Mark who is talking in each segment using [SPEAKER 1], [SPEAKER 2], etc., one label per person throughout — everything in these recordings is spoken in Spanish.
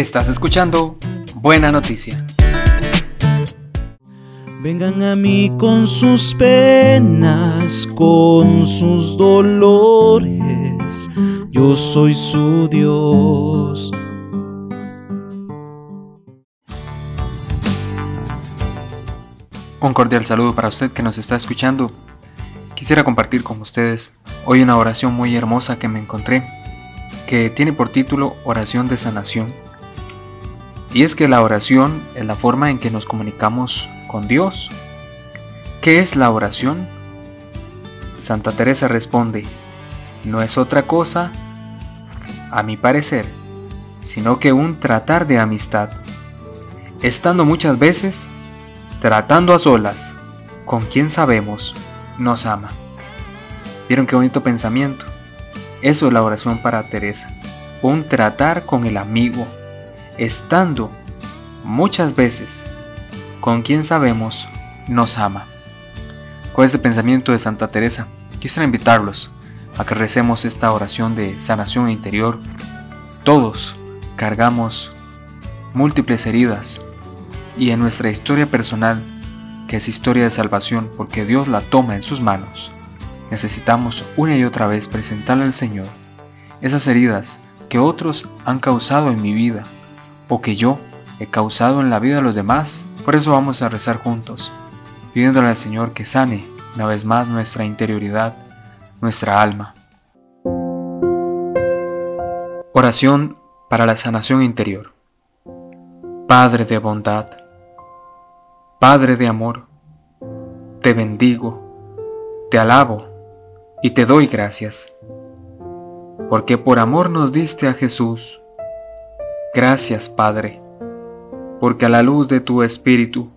[SPEAKER 1] Estás escuchando Buena Noticia.
[SPEAKER 2] Vengan a mí con sus penas, con sus dolores, yo soy su Dios.
[SPEAKER 1] Un cordial saludo para usted que nos está escuchando. Quisiera compartir con ustedes hoy una oración muy hermosa que me encontré, que tiene por título Oración de Sanación. Y es que la oración es la forma en que nos comunicamos con Dios. ¿Qué es la oración? Santa Teresa responde, no es otra cosa, a mi parecer, sino que un tratar de amistad, estando muchas veces tratando a solas con quien sabemos nos ama. ¿Vieron qué bonito pensamiento? Eso es la oración para Teresa. Un tratar con el amigo, estando muchas veces con quien sabemos nos ama. Con este pensamiento de Santa Teresa, quisiera invitarlos a que recemos esta oración de sanación interior. Todos cargamos múltiples heridas y en nuestra historia personal, que es historia de salvación porque Dios la toma en sus manos, necesitamos una y otra vez presentarle al Señor esas heridas que otros han causado en mi vida o que yo he causado en la vida de los demás. Por eso vamos a rezar juntos, pidiéndole al Señor que sane una vez más nuestra interioridad, nuestra alma. Oración para la sanación interior. Padre de bondad, Padre de amor, te bendigo, te alabo y te doy gracias, porque por amor nos diste a Jesús. Gracias, Padre, porque a la luz de tu Espíritu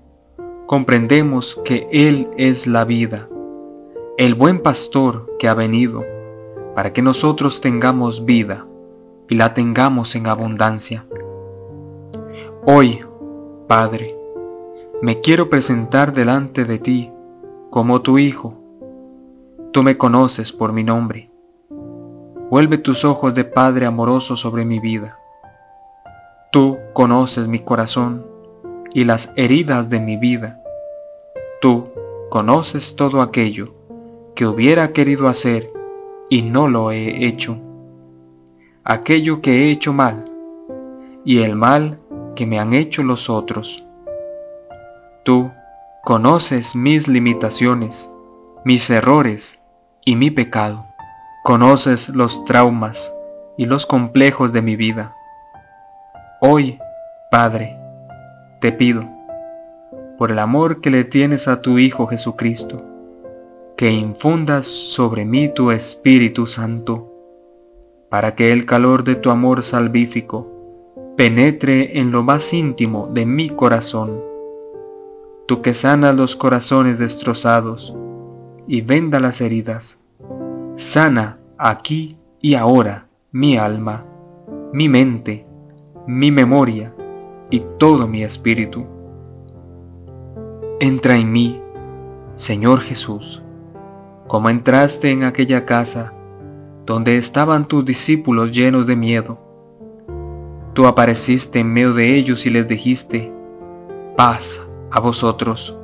[SPEAKER 1] comprendemos que Él es la vida, el buen pastor que ha venido para que nosotros tengamos vida y la tengamos en abundancia. Hoy, Padre, me quiero presentar delante de ti como tu Hijo. Tú me conoces por mi nombre. Vuelve tus ojos de Padre amoroso sobre mi vida. Tú conoces mi corazón y las heridas de mi vida. Tú conoces todo aquello que hubiera querido hacer y no lo he hecho. Aquello que he hecho mal y el mal que me han hecho los otros Tú conoces mis limitaciones, mis errores y mi pecado. Conoces los traumas y los complejos de mi vida. Hoy, Padre, te pido, por el amor que le tienes a tu Hijo Jesucristo, que infundas sobre mí tu Espíritu Santo, para que el calor de tu amor salvífico penetre en lo más íntimo de mi corazón tú que sanas los corazones destrozados y venda las heridas. Sana aquí y ahora mi alma, mi mente, mi memoria y todo mi espíritu. Entra en mí, Señor Jesús, como entraste en aquella casa donde estaban tus discípulos llenos de miedo. Tú apareciste en medio de ellos y les dijiste, paz a vosotros.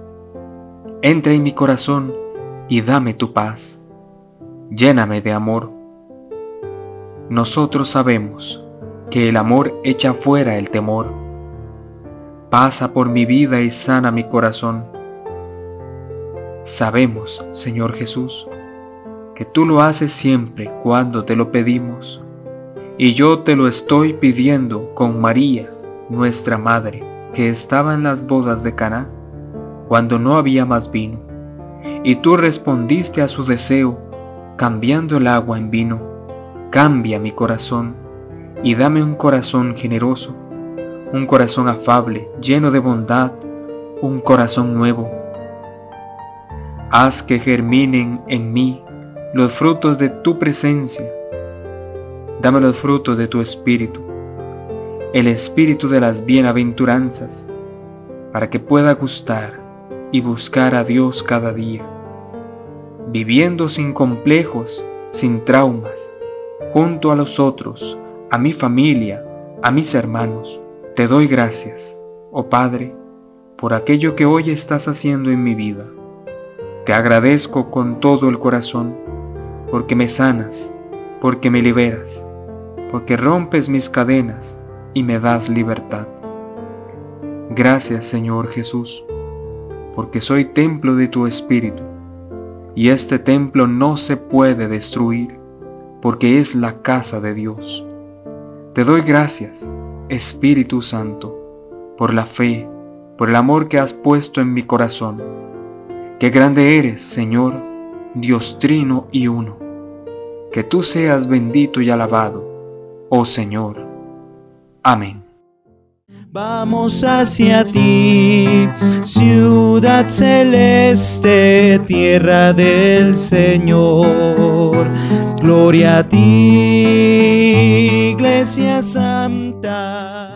[SPEAKER 1] Entra en mi corazón y dame tu paz. Lléname de amor. Nosotros sabemos que el amor echa fuera el temor. Pasa por mi vida y sana mi corazón. Sabemos, Señor Jesús, que tú lo haces siempre cuando te lo pedimos, y yo te lo estoy pidiendo con María, nuestra Madre que estaba en las bodas de Caná, cuando no había más vino, y tú respondiste a su deseo, cambiando el agua en vino. Cambia mi corazón y dame un corazón generoso, un corazón afable, lleno de bondad, un corazón nuevo. Haz que germinen en mí los frutos de tu presencia. Dame los frutos de tu espíritu el espíritu de las bienaventuranzas, para que pueda gustar y buscar a Dios cada día, viviendo sin complejos, sin traumas, junto a los otros, a mi familia, a mis hermanos, Te doy gracias, oh Padre, por aquello que hoy estás haciendo en mi vida. Te agradezco con todo el corazón, porque me sanas, porque me liberas, porque rompes mis cadenas y me das libertad. Gracias Señor Jesús, porque soy templo de tu Espíritu, y este templo no se puede destruir, porque es la casa de Dios. Te doy gracias, Espíritu Santo, por la fe, por el amor que has puesto en mi corazón. Qué grande eres, Señor, Dios trino y uno. Que tú seas bendito y alabado, oh Señor. Amén.
[SPEAKER 2] Vamos hacia ti, ciudad celeste, tierra del Señor. Gloria a ti, Iglesia Santa.